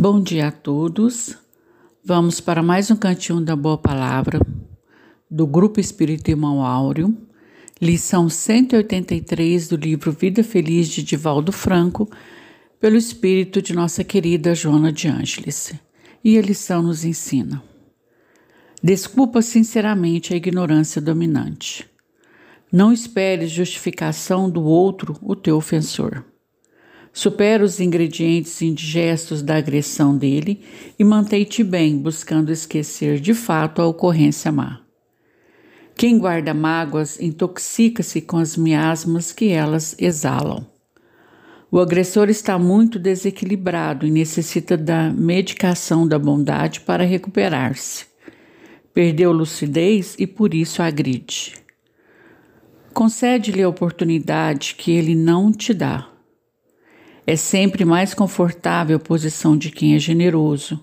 Bom dia a todos. Vamos para mais um cantinho da Boa Palavra do Grupo Espírito Irmão Áureo, lição 183 do livro Vida Feliz de Divaldo Franco, pelo espírito de nossa querida Joana de Ângeles. E a lição nos ensina: Desculpa sinceramente a ignorância dominante. Não esperes justificação do outro, o teu ofensor. Supera os ingredientes indigestos da agressão dele e mantém-te bem, buscando esquecer de fato a ocorrência má. Quem guarda mágoas intoxica-se com as miasmas que elas exalam. O agressor está muito desequilibrado e necessita da medicação da bondade para recuperar-se. Perdeu lucidez e por isso agride. Concede-lhe a oportunidade que ele não te dá é sempre mais confortável a posição de quem é generoso.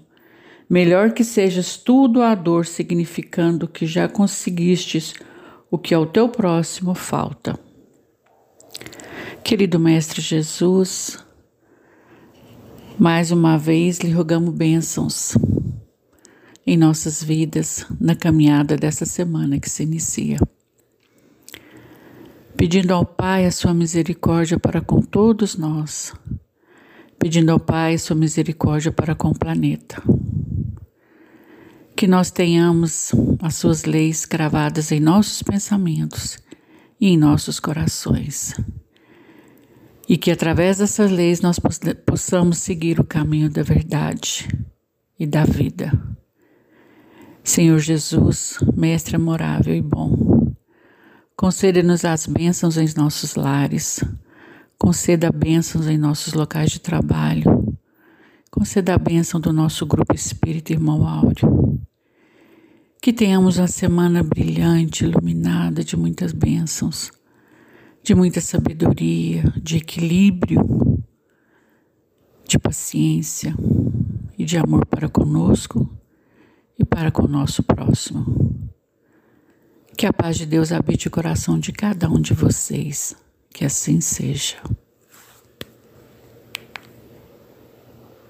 Melhor que sejas tudo a dor, significando que já conseguistes o que ao teu próximo falta. Querido Mestre Jesus, mais uma vez lhe rogamos bênçãos em nossas vidas na caminhada dessa semana que se inicia pedindo ao Pai a sua misericórdia para com todos nós, pedindo ao Pai a sua misericórdia para com o planeta. Que nós tenhamos as suas leis gravadas em nossos pensamentos e em nossos corações. E que através dessas leis nós possamos seguir o caminho da verdade e da vida. Senhor Jesus, Mestre amorável e bom, Conceda-nos as bênçãos em nossos lares. Conceda bênçãos em nossos locais de trabalho. Conceda a bênção do nosso grupo Espírito Irmão Áureo. Que tenhamos uma semana brilhante, iluminada de muitas bênçãos, de muita sabedoria, de equilíbrio, de paciência e de amor para conosco e para com o nosso próximo. Que a paz de Deus habite o coração de cada um de vocês. Que assim seja.